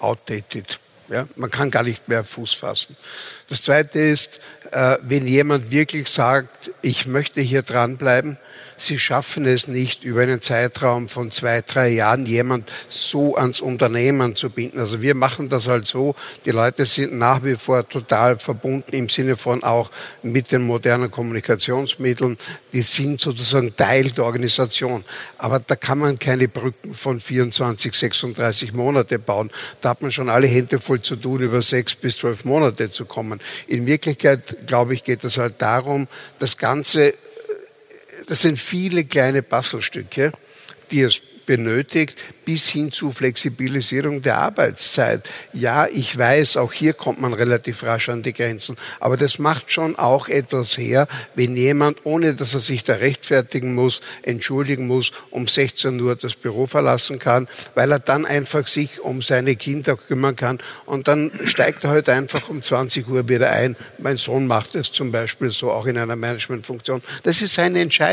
outdated. Ja, man kann gar nicht mehr Fuß fassen. Das Zweite ist, wenn jemand wirklich sagt, ich möchte hier dranbleiben, Sie schaffen es nicht, über einen Zeitraum von zwei, drei Jahren jemand so ans Unternehmen zu binden. Also wir machen das halt so, die Leute sind nach wie vor total verbunden im Sinne von auch mit den modernen Kommunikationsmitteln. Die sind sozusagen Teil der Organisation. Aber da kann man keine Brücken von 24, 36 Monate bauen. Da hat man schon alle Hände voll zu tun, über sechs bis zwölf Monate zu kommen. In Wirklichkeit, glaube ich, geht es halt darum, das Ganze das sind viele kleine Bastelstücke, die es benötigt, bis hin zu Flexibilisierung der Arbeitszeit. Ja, ich weiß, auch hier kommt man relativ rasch an die Grenzen, aber das macht schon auch etwas her, wenn jemand, ohne dass er sich da rechtfertigen muss, entschuldigen muss, um 16 Uhr das Büro verlassen kann, weil er dann einfach sich um seine Kinder kümmern kann und dann steigt er halt einfach um 20 Uhr wieder ein. Mein Sohn macht es zum Beispiel so auch in einer Managementfunktion. Das ist seine Entscheidung,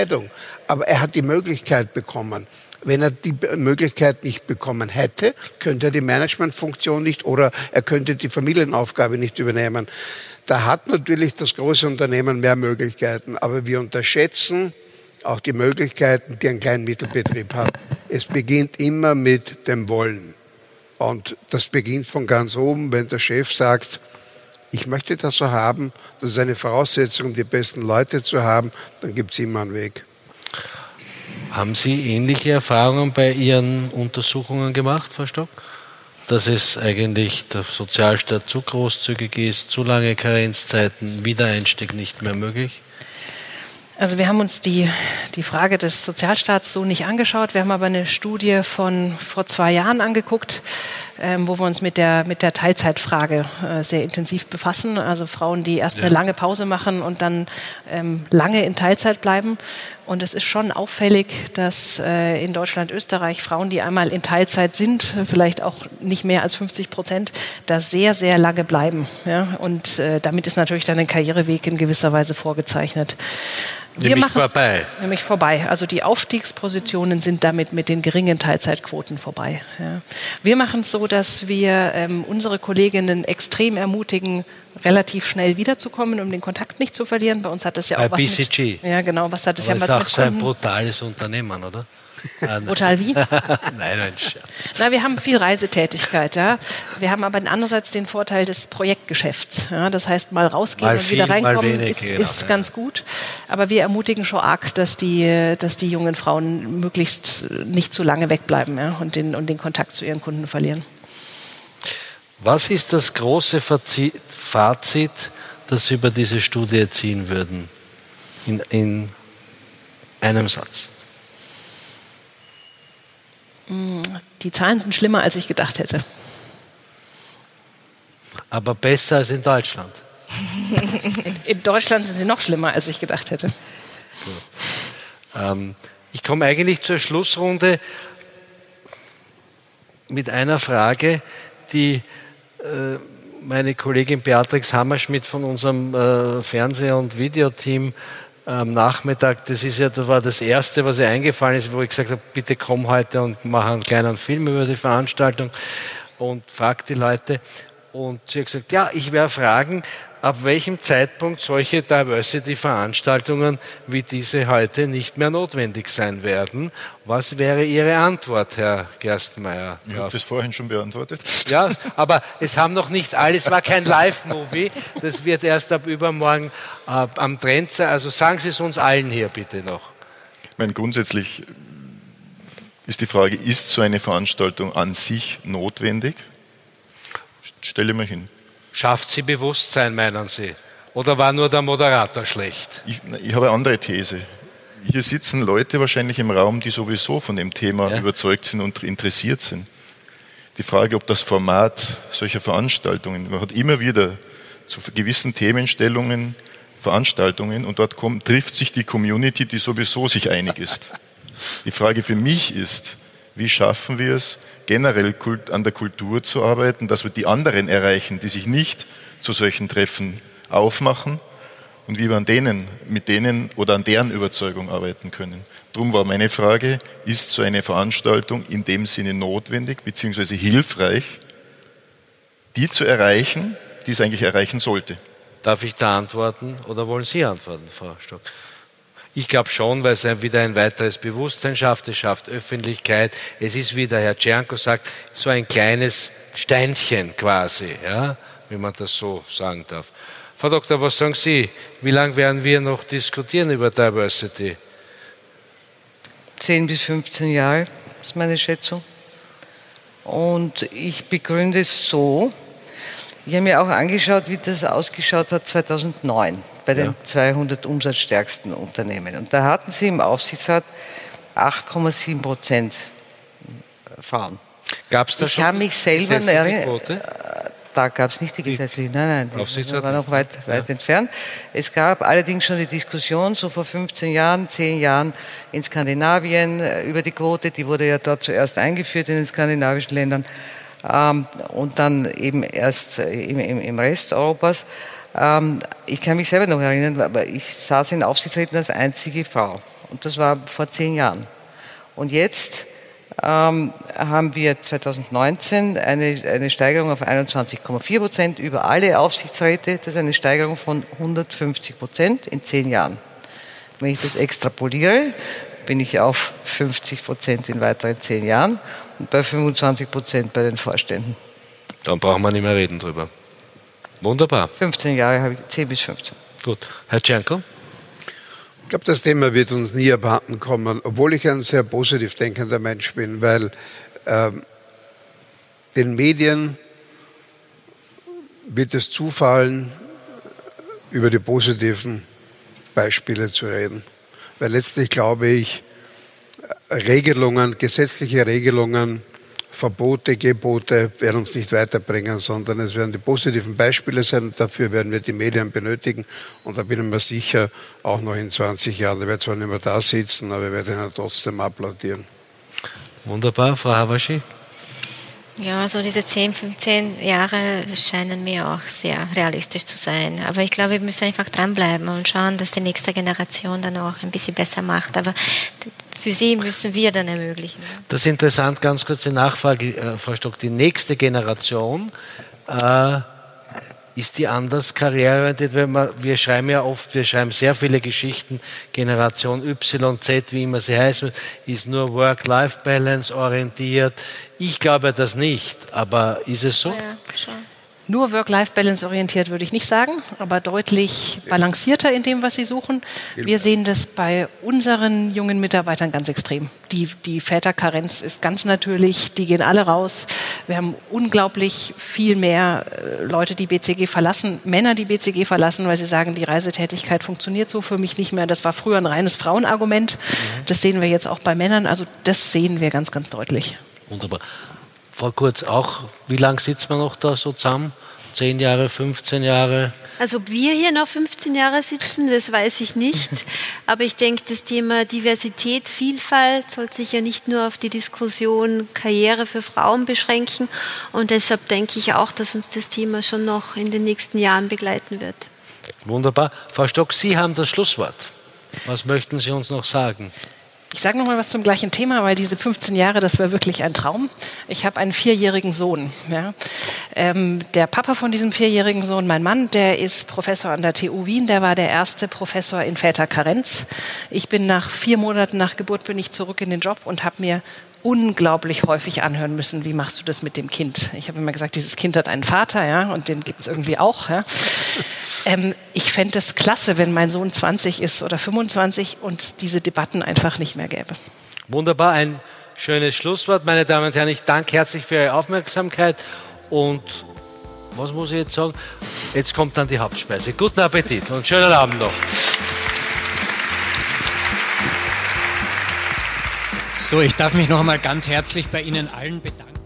aber er hat die Möglichkeit bekommen. Wenn er die Möglichkeit nicht bekommen hätte, könnte er die Managementfunktion nicht oder er könnte die Familienaufgabe nicht übernehmen. Da hat natürlich das große Unternehmen mehr Möglichkeiten, aber wir unterschätzen auch die Möglichkeiten, die ein Kleinmittelbetrieb hat. Es beginnt immer mit dem Wollen. Und das beginnt von ganz oben, wenn der Chef sagt, ich möchte das so haben, das ist eine Voraussetzung, um die besten Leute zu haben, dann gibt es immer einen Weg. Haben Sie ähnliche Erfahrungen bei Ihren Untersuchungen gemacht, Frau Stock? Dass es eigentlich der Sozialstaat zu großzügig ist, zu lange Karenzzeiten, Wiedereinstieg nicht mehr möglich? Also wir haben uns die, die Frage des Sozialstaats so nicht angeschaut. Wir haben aber eine Studie von vor zwei Jahren angeguckt ähm, wo wir uns mit der, mit der Teilzeitfrage äh, sehr intensiv befassen. Also Frauen, die erst ja. eine lange Pause machen und dann ähm, lange in Teilzeit bleiben. Und es ist schon auffällig, dass äh, in Deutschland, Österreich Frauen, die einmal in Teilzeit sind, vielleicht auch nicht mehr als 50 Prozent, da sehr, sehr lange bleiben. Ja? Und äh, damit ist natürlich dann ein Karriereweg in gewisser Weise vorgezeichnet. Wir nämlich vorbei. Nämlich vorbei. Also die Aufstiegspositionen sind damit mit den geringen Teilzeitquoten vorbei. Ja. Wir machen es so, dass wir ähm, unsere Kolleginnen extrem ermutigen, relativ schnell wiederzukommen, um den Kontakt nicht zu verlieren. Bei uns hat das ja auch Bei was BCG. Mit, ja, genau. Was hat das Aber ja was ist auch so ein brutales Unternehmen, oder? Brutal wie? nein, nein, Scherz. Na, wir haben viel Reisetätigkeit, ja. Wir haben aber andererseits den Vorteil des Projektgeschäfts. Ja. Das heißt, mal rausgehen mal und viel, wieder reinkommen wenig, ist, genau, ist ja. ganz gut. Aber wir ermutigen schon arg, dass die, dass die jungen Frauen möglichst nicht zu lange wegbleiben ja, und, den, und den Kontakt zu ihren Kunden verlieren. Was ist das große Fazit, das Sie über diese Studie ziehen würden? In, in einem Satz. Die Zahlen sind schlimmer, als ich gedacht hätte. Aber besser als in Deutschland. In Deutschland sind sie noch schlimmer, als ich gedacht hätte. Ähm, ich komme eigentlich zur Schlussrunde mit einer Frage, die äh, meine Kollegin Beatrix Hammerschmidt von unserem äh, Fernseh- und Videoteam am Nachmittag, das ist ja, das war das erste, was ihr eingefallen ist, wo ich gesagt habe, bitte komm heute und mach einen kleinen Film über die Veranstaltung und frag die Leute. Und sie hat gesagt, ja, ich werde fragen, ab welchem Zeitpunkt solche Diversity-Veranstaltungen wie diese heute nicht mehr notwendig sein werden. Was wäre Ihre Antwort, Herr Gerstenmeier? Ich habe das vorhin schon beantwortet. Ja, aber es haben noch nicht alle, es war kein Live-Movie, das wird erst ab übermorgen äh, am Trend sein. Also sagen Sie es uns allen hier bitte noch. Ich meine, grundsätzlich ist die Frage, ist so eine Veranstaltung an sich notwendig? Stelle mal hin. Schafft sie Bewusstsein, meinen Sie? Oder war nur der Moderator schlecht? Ich, ich habe eine andere These. Hier sitzen Leute wahrscheinlich im Raum, die sowieso von dem Thema Ja. überzeugt sind und interessiert sind. Die Frage, ob das Format solcher Veranstaltungen, man hat immer wieder zu gewissen Themenstellungen Veranstaltungen und dort kommt, trifft sich die Community, die sowieso sich einig ist. Die Frage für mich ist, wie schaffen wir es, generell an der Kultur zu arbeiten, dass wir die anderen erreichen, die sich nicht zu solchen Treffen aufmachen und wie wir an denen, mit denen oder an deren Überzeugung arbeiten können. Drum war meine Frage, ist so eine Veranstaltung in dem Sinne notwendig bzw. hilfreich, die zu erreichen, die es eigentlich erreichen sollte? Darf ich da antworten oder wollen Sie antworten, Frau Stock? Ich glaube schon, weil es wieder ein weiteres Bewusstsein schafft, es schafft Öffentlichkeit. Es ist, wie der Herr Czernko sagt, so ein kleines Steinchen quasi, ja, wie man das so sagen darf. Frau Doktor, was sagen Sie? Wie lange werden wir noch diskutieren über Diversity? 10 bis 15 Jahre ist meine Schätzung. Und ich begründe es so, ich habe mir auch angeschaut, wie das ausgeschaut hat 2009 bei den Ja. 200 umsatzstärksten Unternehmen. Und da hatten sie im Aufsichtsrat 8,7 Prozent Frauen. Gab es da Ich schon kann mich selber erinnern- Quote? Da gab es nicht die gesetzliche, nein, nein, die Aufsichtsrat war noch weit, weit entfernt. Es gab allerdings schon die Diskussion, so vor 15 Jahren, 10 Jahren in Skandinavien äh, über die Quote, die wurde ja dort zuerst eingeführt in den skandinavischen Ländern ähm, und dann eben erst äh, im Rest Europas. Ähm, ich kann mich selber noch erinnern, aber ich saß in Aufsichtsräten als einzige Frau und das war vor 10 Jahren. Und jetzt ähm, haben wir 2019 eine, eine Steigerung auf 21,4 Prozent über alle Aufsichtsräte. Das ist eine Steigerung von 150 Prozent in zehn Jahren. Wenn ich das extrapoliere, bin ich auf 50 Prozent in weiteren zehn Jahren und bei 25 Prozent bei den Vorständen. Dann brauchen wir nicht mehr reden drüber. Wunderbar. 15 Jahre habe ich, 10 bis 15. Gut. Herr Czernko? Ich glaube, das Thema wird uns nie abhanden kommen, obwohl ich ein sehr positiv denkender Mensch bin, weil ähm, den Medien wird es zufallen, über die positiven Beispiele zu reden. Weil letztlich glaube ich, Regelungen, gesetzliche Regelungen Verbote, Gebote werden uns nicht weiterbringen, sondern es werden die positiven Beispiele sein und dafür werden wir die Medien benötigen. Und da bin ich mir sicher, auch noch in 20 Jahren, ich werde zwar nicht mehr da sitzen, aber ich werde ihnen trotzdem applaudieren. Wunderbar, Frau Havaschi. Ja, so diese 10, 15 Jahre scheinen mir auch sehr realistisch zu sein. Aber ich glaube, wir müssen einfach dranbleiben und schauen, dass die nächste Generation dann auch ein bisschen besser macht. Aber für sie müssen wir dann ermöglichen. Das ist interessant, ganz kurze Nachfrage, äh, Frau Stock. Die nächste Generation, äh, ist die anders karriereorientiert? wir schreiben ja oft, wir schreiben sehr viele Geschichten, Generation Y, Z, wie immer sie heißen, ist nur Work-Life-Balance orientiert. Ich glaube das nicht, aber ist es so? Ja, schon. Nur Work-Life-Balance orientiert würde ich nicht sagen, aber deutlich balancierter in dem, was sie suchen. Wir sehen das bei unseren jungen Mitarbeitern ganz extrem. Die, die Väterkarenz ist ganz natürlich, die gehen alle raus. Wir haben unglaublich viel mehr äh, Leute, die BCG verlassen, Männer, die BCG verlassen, weil sie sagen, die Reisetätigkeit funktioniert so für mich nicht mehr. Das war früher ein reines Frauenargument. Mhm. Das sehen wir jetzt auch bei Männern. Also das sehen wir ganz, ganz deutlich. Wunderbar. Frau Kurz, auch, wie lange sitzt man noch da so zusammen? Zehn Jahre, 15 Jahre? Also ob wir hier noch 15 Jahre sitzen, das weiß ich nicht. Aber ich denke, das Thema Diversität, Vielfalt soll sich ja nicht nur auf die Diskussion Karriere für Frauen beschränken. Und deshalb denke ich auch, dass uns das Thema schon noch in den nächsten Jahren begleiten wird. Wunderbar. Frau Stock, Sie haben das Schlusswort. Was möchten Sie uns noch sagen? Ich sage noch mal was zum gleichen Thema, weil diese 15 Jahre, das war wirklich ein Traum. Ich habe einen vierjährigen Sohn. Ja. Ähm, der Papa von diesem vierjährigen Sohn, mein Mann, der ist Professor an der TU Wien. Der war der erste Professor in Väterkarenz. Ich bin nach vier Monaten nach Geburt bin ich zurück in den Job und habe mir unglaublich häufig anhören müssen, wie machst du das mit dem Kind? Ich habe immer gesagt, dieses Kind hat einen Vater, ja, und den gibt es irgendwie auch. Ja. Ähm, ich fände es klasse, wenn mein Sohn 20 ist oder 25 und diese Debatten einfach nicht mehr gäbe. Wunderbar, ein schönes Schlusswort. Meine Damen und Herren, ich danke herzlich für Ihre Aufmerksamkeit und was muss ich jetzt sagen? Jetzt kommt dann die Hauptspeise. Guten Appetit und schönen Abend noch. So, ich darf mich noch einmal ganz herzlich bei Ihnen allen bedanken.